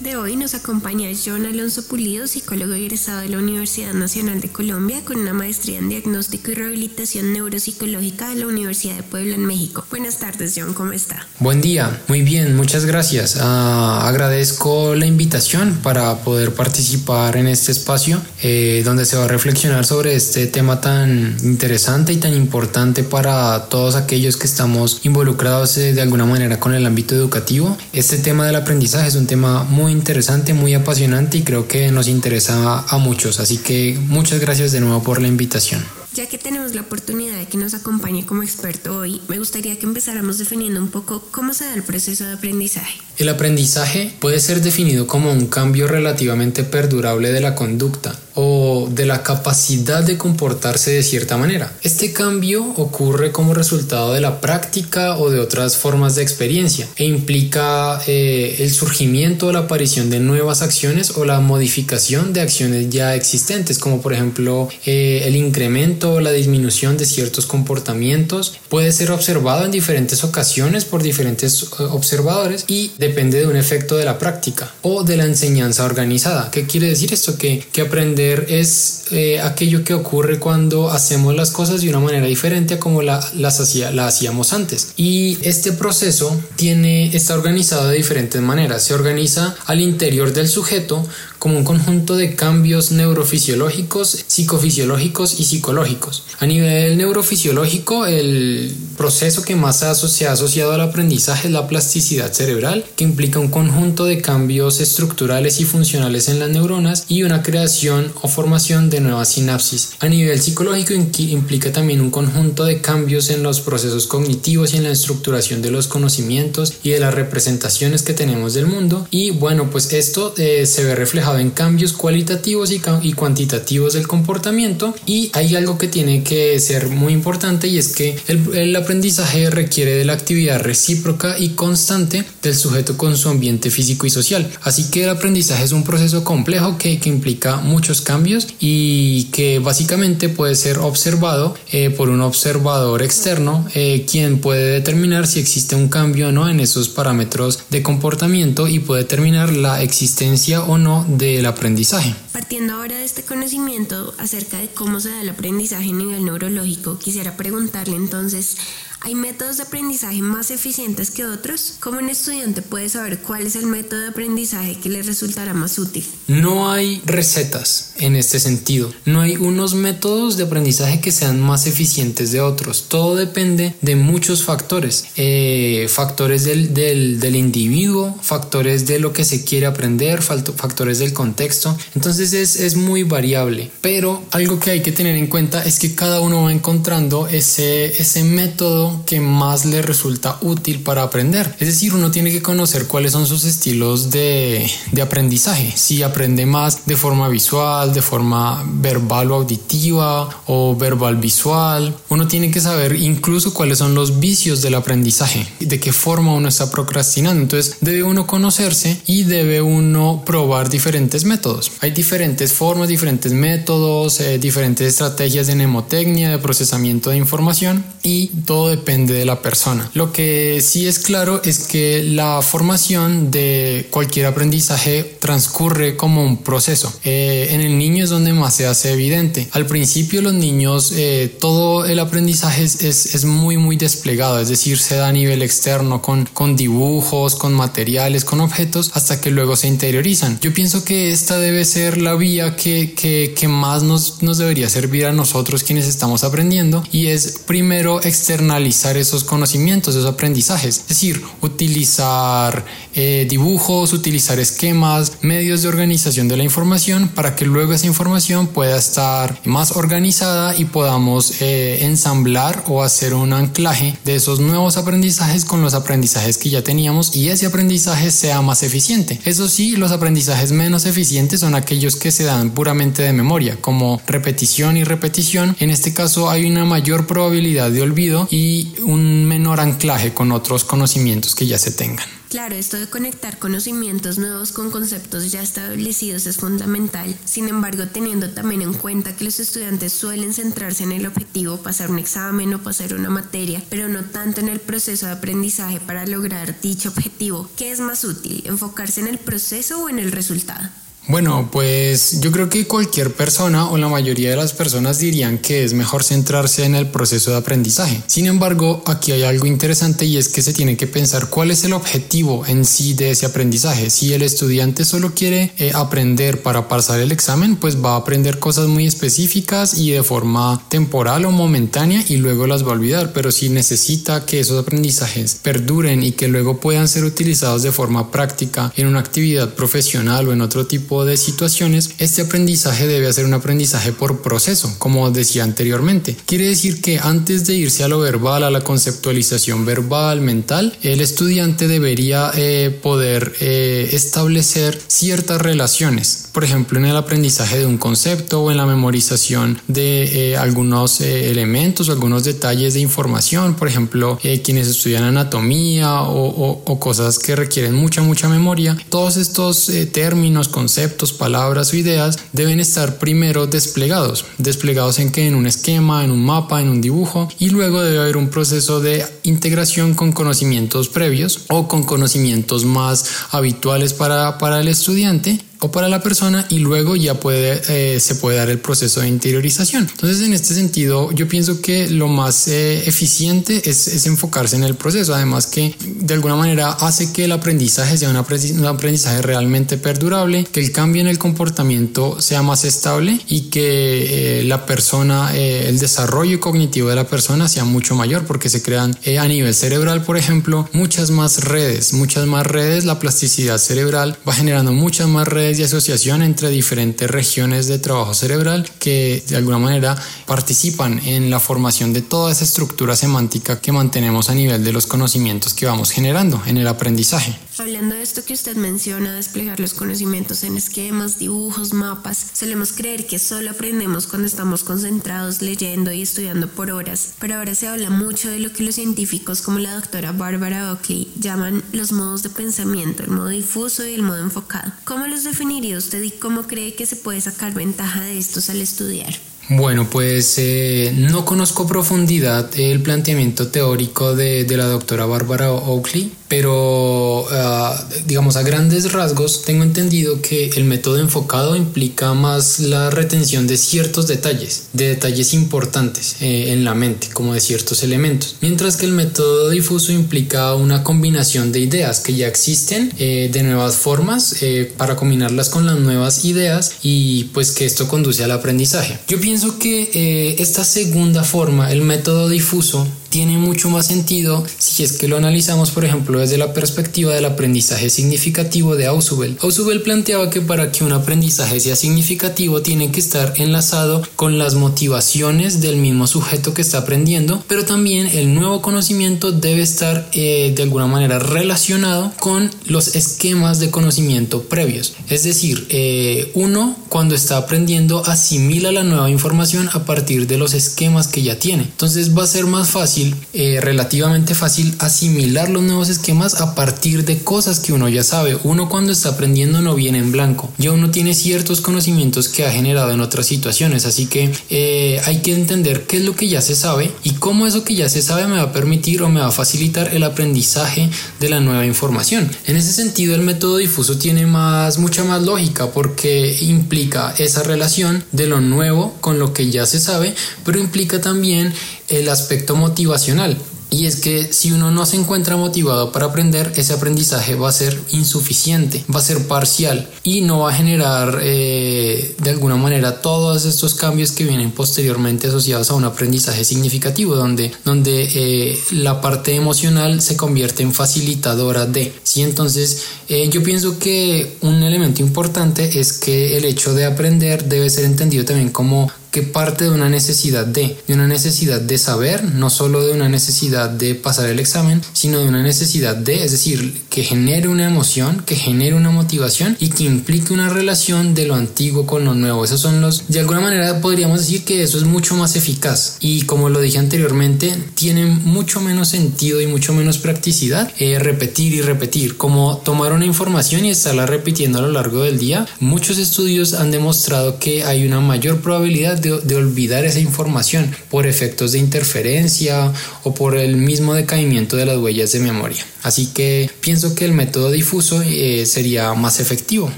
De hoy nos acompaña John Alonso Pulido, psicólogo egresado de la Universidad Nacional de Colombia con una maestría en diagnóstico y rehabilitación neuropsicológica de la Universidad de Puebla en México. Buenas tardes, John, ¿cómo está? Buen día, muy bien, muchas gracias. Ah, agradezco la invitación para poder participar en este espacio eh, donde se va a reflexionar sobre este tema tan interesante y tan importante para todos aquellos que estamos involucrados eh, de alguna manera con el ámbito educativo. Este tema del aprendizaje es un tema muy interesante, muy apasionante y creo que nos interesa a muchos. Así que muchas gracias de nuevo por la invitación. Ya que tenemos la oportunidad de que nos acompañe como experto hoy, me gustaría que empezáramos definiendo un poco cómo se da el proceso de aprendizaje. El aprendizaje puede ser definido como un cambio relativamente perdurable de la conducta o de la capacidad de comportarse de cierta manera. Este cambio ocurre como resultado de la práctica o de otras formas de experiencia e implica eh, el surgimiento o la aparición de nuevas acciones o la modificación de acciones ya existentes, como por ejemplo eh, el incremento o la disminución de ciertos comportamientos. Puede ser observado en diferentes ocasiones por diferentes eh, observadores y depende de un efecto de la práctica o de la enseñanza organizada. ¿Qué quiere decir esto? Que, que aprender es eh, aquello que ocurre cuando hacemos las cosas de una manera diferente a como la, las hacía, la hacíamos antes. Y este proceso tiene, está organizado de diferentes maneras. Se organiza al interior del sujeto como un conjunto de cambios neurofisiológicos, psicofisiológicos y psicológicos. A nivel neurofisiológico, el proceso que más se ha asociado al aprendizaje es la plasticidad cerebral, que implica un conjunto de cambios estructurales y funcionales en las neuronas y una creación o formación de nuevas sinapsis. A nivel psicológico implica también un conjunto de cambios en los procesos cognitivos y en la estructuración de los conocimientos y de las representaciones que tenemos del mundo. Y bueno, pues esto eh, se ve reflejado en cambios cualitativos y, y cuantitativos del comportamiento. Y hay algo que tiene que ser muy importante y es que el, el aprendizaje requiere de la actividad recíproca y constante del sujeto con su ambiente físico y social. Así que el aprendizaje es un proceso complejo que, que implica muchos cambios y que básicamente puede ser observado eh, por un observador externo eh, quien puede determinar si existe un cambio o no en esos parámetros de comportamiento y puede determinar la existencia o no del aprendizaje. Partiendo ahora de este conocimiento acerca de cómo se da el aprendizaje a nivel neurológico, quisiera preguntarle entonces, ¿Hay métodos de aprendizaje más eficientes que otros? ¿Cómo un estudiante puede saber cuál es el método de aprendizaje que le resultará más útil? No hay recetas en este sentido. No hay unos métodos de aprendizaje que sean más eficientes de otros. Todo depende de muchos factores. Eh, factores del, del, del, individuo, factores de lo que se quiere aprender, factores del contexto. Entonces es, es muy variable. Pero algo que hay que tener en cuenta es que cada uno va encontrando ese, ese método que más le resulta útil para aprender. Es decir, uno tiene que conocer cuáles son sus estilos de, de aprendizaje. Si aprende más de forma visual, de forma verbal o auditiva o verbal visual. Uno tiene que saber incluso cuáles son los vicios del aprendizaje, de qué forma uno está procrastinando. Entonces debe uno conocerse y debe uno probar diferentes métodos. Hay diferentes formas, diferentes métodos, eh, diferentes estrategias de mnemotecnia, de procesamiento de información y todo depende de la persona. Lo que sí es claro es que la formación de cualquier aprendizaje transcurre como un proceso. Eh, en el niño es donde más se hace evidente. Al principio los niños, eh, todo el aprendizaje es, es, es, muy muy desplegado, es decir, se da a nivel externo con, con dibujos, con materiales, con objetos, hasta que luego se interiorizan. Yo pienso que esta debe ser la vía que, que, que más nos, nos debería servir a nosotros quienes estamos aprendiendo y es primero externalizar formalizar esos conocimientos, esos aprendizajes. Es decir, utilizar eh, dibujos, utilizar esquemas, medios de organización de la información para que luego esa información pueda estar más organizada y podamos eh, ensamblar o hacer un anclaje de esos nuevos aprendizajes con los aprendizajes que ya teníamos y ese aprendizaje sea más eficiente. Eso sí, los aprendizajes menos eficientes son aquellos que se dan puramente de memoria, como repetición y repetición. En este caso hay una mayor probabilidad de olvido y un menor anclaje con otros conocimientos que ya se tengan. Claro, esto de conectar conocimientos nuevos con conceptos ya establecidos es fundamental. Sin embargo, teniendo también en cuenta que los estudiantes suelen centrarse en el objetivo, pasar un examen o pasar una materia, pero no tanto en el proceso de aprendizaje para lograr dicho objetivo, ¿qué es más útil? ¿Enfocarse en el proceso o en el resultado? Bueno, pues yo creo que cualquier persona o la mayoría de las personas dirían que es mejor centrarse en el proceso de aprendizaje. Sin embargo, aquí hay algo interesante y es que se tiene que pensar cuál es el objetivo en sí de ese aprendizaje. Si el estudiante solo quiere eh, aprender para pasar el examen, pues va a aprender cosas muy específicas y de forma temporal o momentánea y luego las va a olvidar. Pero si necesita que esos aprendizajes perduren y que luego puedan ser utilizados de forma práctica en una actividad profesional o en otro tipo de situaciones, este aprendizaje debe ser un aprendizaje por proceso, como decía anteriormente. Quiere decir que antes de irse a lo verbal, a la conceptualización verbal, mental, el estudiante debería eh, poder eh, establecer ciertas relaciones. Por ejemplo, en el aprendizaje de un concepto o en la memorización de eh, algunos elementos o algunos detalles de información. Por ejemplo, quienes estudian anatomía o, o, cosas que requieren mucha, mucha memoria. Todos estos términos, conceptos, palabras o ideas deben estar primero desplegados. Desplegados en que en un esquema, en un mapa, en un dibujo y luego debe haber un proceso de integración con conocimientos previos o con conocimientos más habituales para, para el estudiante o para la persona y luego ya puede, eh, se puede dar el proceso de interiorización. Entonces, en este sentido, yo pienso que lo más eh, eficiente es, es, enfocarse en el proceso, además que de alguna manera hace que el aprendizaje sea un aprendizaje realmente perdurable, que el cambio en el comportamiento sea más estable y que eh, la persona, el desarrollo cognitivo de la persona sea mucho mayor porque se crean a nivel cerebral, por ejemplo, muchas más redes, muchas más redes, la plasticidad cerebral va generando muchas más redes de asociación entre diferentes regiones de trabajo cerebral que de alguna manera participan en la formación de toda esa estructura semántica que mantenemos a nivel de los conocimientos que vamos generando en el aprendizaje. Hablando de esto que usted menciona, desplegar los conocimientos en esquemas, dibujos, mapas, solemos creer que solo aprendemos cuando estamos concentrados leyendo y estudiando por horas, pero ahora se habla mucho de lo que los científicos como la doctora Barbara Oakley llaman los modos de pensamiento, el modo difuso y el modo enfocado. ¿Cómo los definiría usted y cómo cree que se puede sacar ventaja de estos al estudiar? Bueno, pues eh, no conozco profundidad el planteamiento teórico de, de la doctora Barbara Oakley, pero ah, digamos a grandes rasgos tengo entendido que el método enfocado implica más la retención de ciertos detalles, de detalles importantes eh, en la mente, como de ciertos elementos, mientras que el método difuso implica una combinación de ideas que ya existen, eh, de nuevas formas, eh, para combinarlas con las nuevas ideas y pues que esto conduce al aprendizaje. Yo pienso que esta segunda forma, el método difuso, tiene mucho más sentido si es que lo analizamos, por ejemplo, desde la perspectiva del aprendizaje significativo de Ausubel. Ausubel planteaba que para que un aprendizaje sea significativo tiene que estar enlazado con las motivaciones del mismo sujeto que está aprendiendo, pero también el nuevo conocimiento debe estar eh, de alguna manera relacionado con los esquemas de conocimiento previos. Es decir, eh, uno cuando está aprendiendo asimila la nueva información a partir de los esquemas que ya tiene. Entonces va a ser más fácil eh, relativamente fácil asimilar los nuevos esquemas a partir de cosas que uno ya sabe. Uno cuando está aprendiendo no viene en blanco, ya uno tiene ciertos conocimientos que ha generado en otras situaciones, así que eh, hay que entender qué es lo que ya se sabe y cómo eso que ya se sabe me va a permitir o me va a facilitar el aprendizaje de la nueva información. En ese sentido el método difuso tiene más mucha más lógica porque implica esa relación de lo nuevo con lo que ya se sabe, pero implica también el aspecto motivacional Y es que si uno no se encuentra motivado para aprender, ese aprendizaje va a ser insuficiente, va a ser parcial y no va a generar eh, de alguna manera todos estos cambios que vienen posteriormente asociados a un aprendizaje significativo, donde, donde eh, la parte emocional se convierte en facilitadora de. ¿sí? Entonces, eh, yo pienso que un elemento importante es que el hecho de aprender debe ser entendido también como que parte de una necesidad de, de una necesidad de saber, no solo de una necesidad de pasar el examen, sino de una necesidad de, es decir, que genere una emoción, que genere una motivación y que implique una relación de lo antiguo con lo nuevo. Esos son los, de alguna manera podríamos decir que eso es mucho más eficaz y como lo dije anteriormente, tiene mucho menos sentido y mucho menos practicidad eh, repetir y repetir, como tomar una información y estarla repitiendo a lo largo del día. Muchos estudios han demostrado que hay una mayor probabilidad de, olvidar esa información por efectos de interferencia o por el mismo decaimiento de las huellas de memoria. Así que pienso que el método difuso eh, sería más efectivo.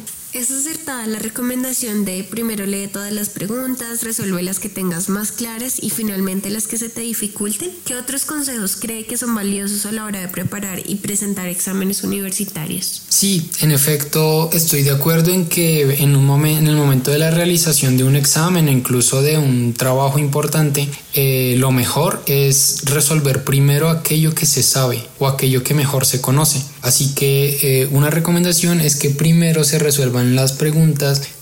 Es la recomendación de primero lee todas las preguntas, resuelve las que tengas más claras y finalmente las que se te dificulten. ¿Qué otros consejos cree que son valiosos a la hora de preparar y presentar exámenes universitarios? Sí, en efecto, estoy de acuerdo en que en, un momento, en el momento de la realización de un examen incluso de un trabajo importante, eh, lo mejor es resolver primero aquello que se sabe o aquello que mejor se conoce. Así que eh, una recomendación es que primero se resuelvan las preguntas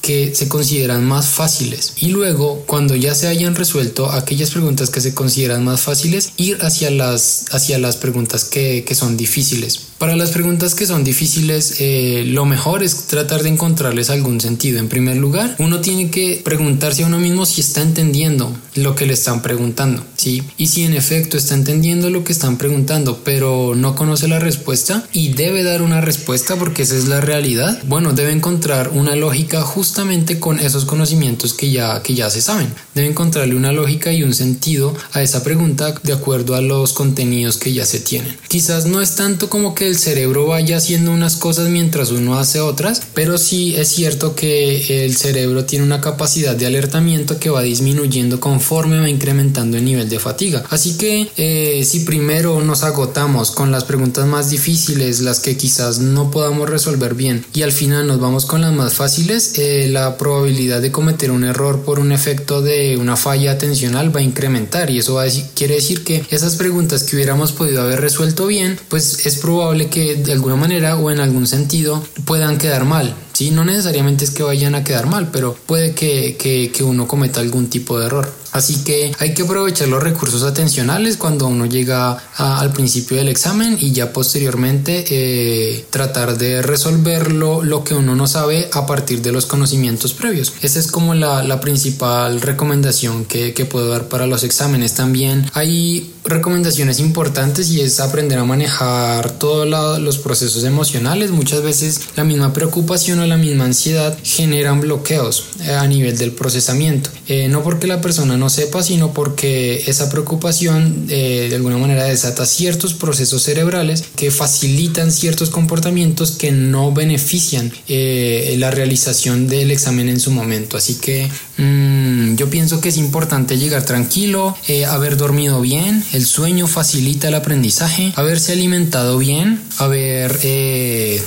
que se consideran más fáciles y luego cuando ya se hayan resuelto aquellas preguntas que se consideran más fáciles ir hacia las, hacia las preguntas que, que son difíciles. Para las preguntas que son difíciles, eh, lo mejor es tratar de encontrarles algún sentido. En primer lugar, uno tiene que preguntarse a uno mismo si está entendiendo lo que le están preguntando, ¿sí? Y si en efecto está entendiendo lo que están preguntando, pero no conoce la respuesta y debe dar una respuesta porque esa es la realidad, bueno, debe encontrar una lógica justamente con esos conocimientos que ya, que ya se saben. Debe encontrarle una lógica y un sentido a esa pregunta de acuerdo a los contenidos que ya se tienen. Quizás no es tanto como que el cerebro vaya haciendo unas cosas mientras uno hace otras, pero sí es cierto que el cerebro tiene una capacidad de alertamiento que va disminuyendo conforme va incrementando el nivel de fatiga. Así que eh, si primero nos agotamos con las preguntas más difíciles, las que quizás no podamos resolver bien, y al final nos vamos con las más fáciles, eh, la probabilidad de cometer un error por un efecto de una falla atencional va a incrementar y eso quiere decir que esas preguntas que hubiéramos podido haber resuelto bien, pues es probable que de alguna manera o en algún sentido puedan quedar mal. ¿sí? No necesariamente es que vayan a quedar mal, pero puede que, que, que uno cometa algún tipo de error. Así que hay que aprovechar los recursos atencionales cuando uno llega al principio del examen y ya posteriormente eh, tratar de resolverlo lo que uno no sabe a partir de los conocimientos previos. Esa es como la, la principal recomendación que, que, puedo dar para los exámenes. También hay recomendaciones importantes y es aprender a manejar todos los procesos emocionales. Muchas veces la misma preocupación o la misma ansiedad generan bloqueos eh, a nivel del procesamiento. Eh, no porque la persona no sepa, sino porque esa preocupación eh, de alguna manera desata ciertos procesos cerebrales que facilitan ciertos comportamientos que no benefician eh, la realización del examen en su momento. Así que mm, yo pienso que es importante llegar tranquilo, eh, haber dormido bien, el sueño facilita el aprendizaje, haberse alimentado bien, haber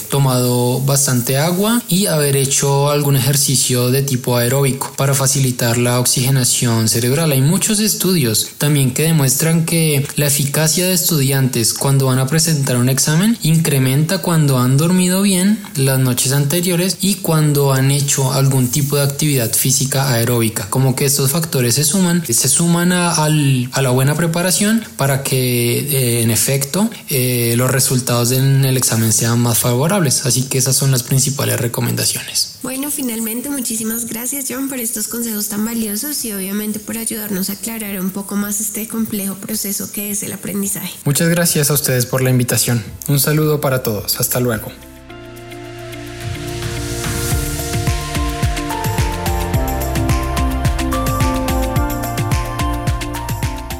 tomado bastante agua y haber hecho algún ejercicio de tipo aeróbico para facilitar la oxigenación cerebral hay muchos estudios también que demuestran que la eficacia de estudiantes cuando van a presentar un examen incrementa cuando han dormido bien las noches anteriores y cuando han hecho algún tipo de actividad física aeróbica. Como que estos factores se suman, se suman a, la buena preparación para que eh, en efecto eh, los resultados en el examen sean más favorables. Así que esas son las principales recomendaciones. Bueno, finalmente muchísimas gracias John por estos consejos tan valiosos y obviamente por ayudarnos a aclarar un poco más este complejo proceso que es el aprendizaje. Muchas gracias a ustedes por la invitación. Un saludo para todos. Hasta luego.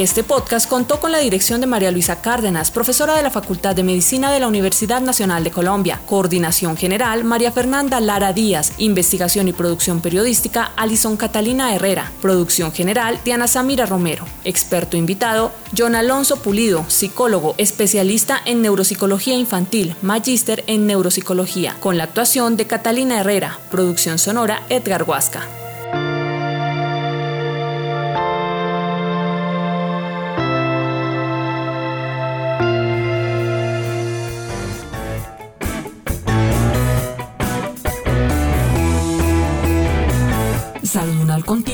Este podcast contó con la dirección de María Luisa Cárdenas, profesora de la Facultad de Medicina de la Universidad Nacional de Colombia. Coordinación General, María Fernanda Lara Díaz. Investigación y producción periodística, Alison Catalina Herrera. Producción General, Diana Samira Romero. Experto invitado, John Alonso Pulido, psicólogo, especialista en neuropsicología infantil, magíster en neuropsicología, con la actuación de Catalina Herrera. Producción sonora, Edgar Huasca.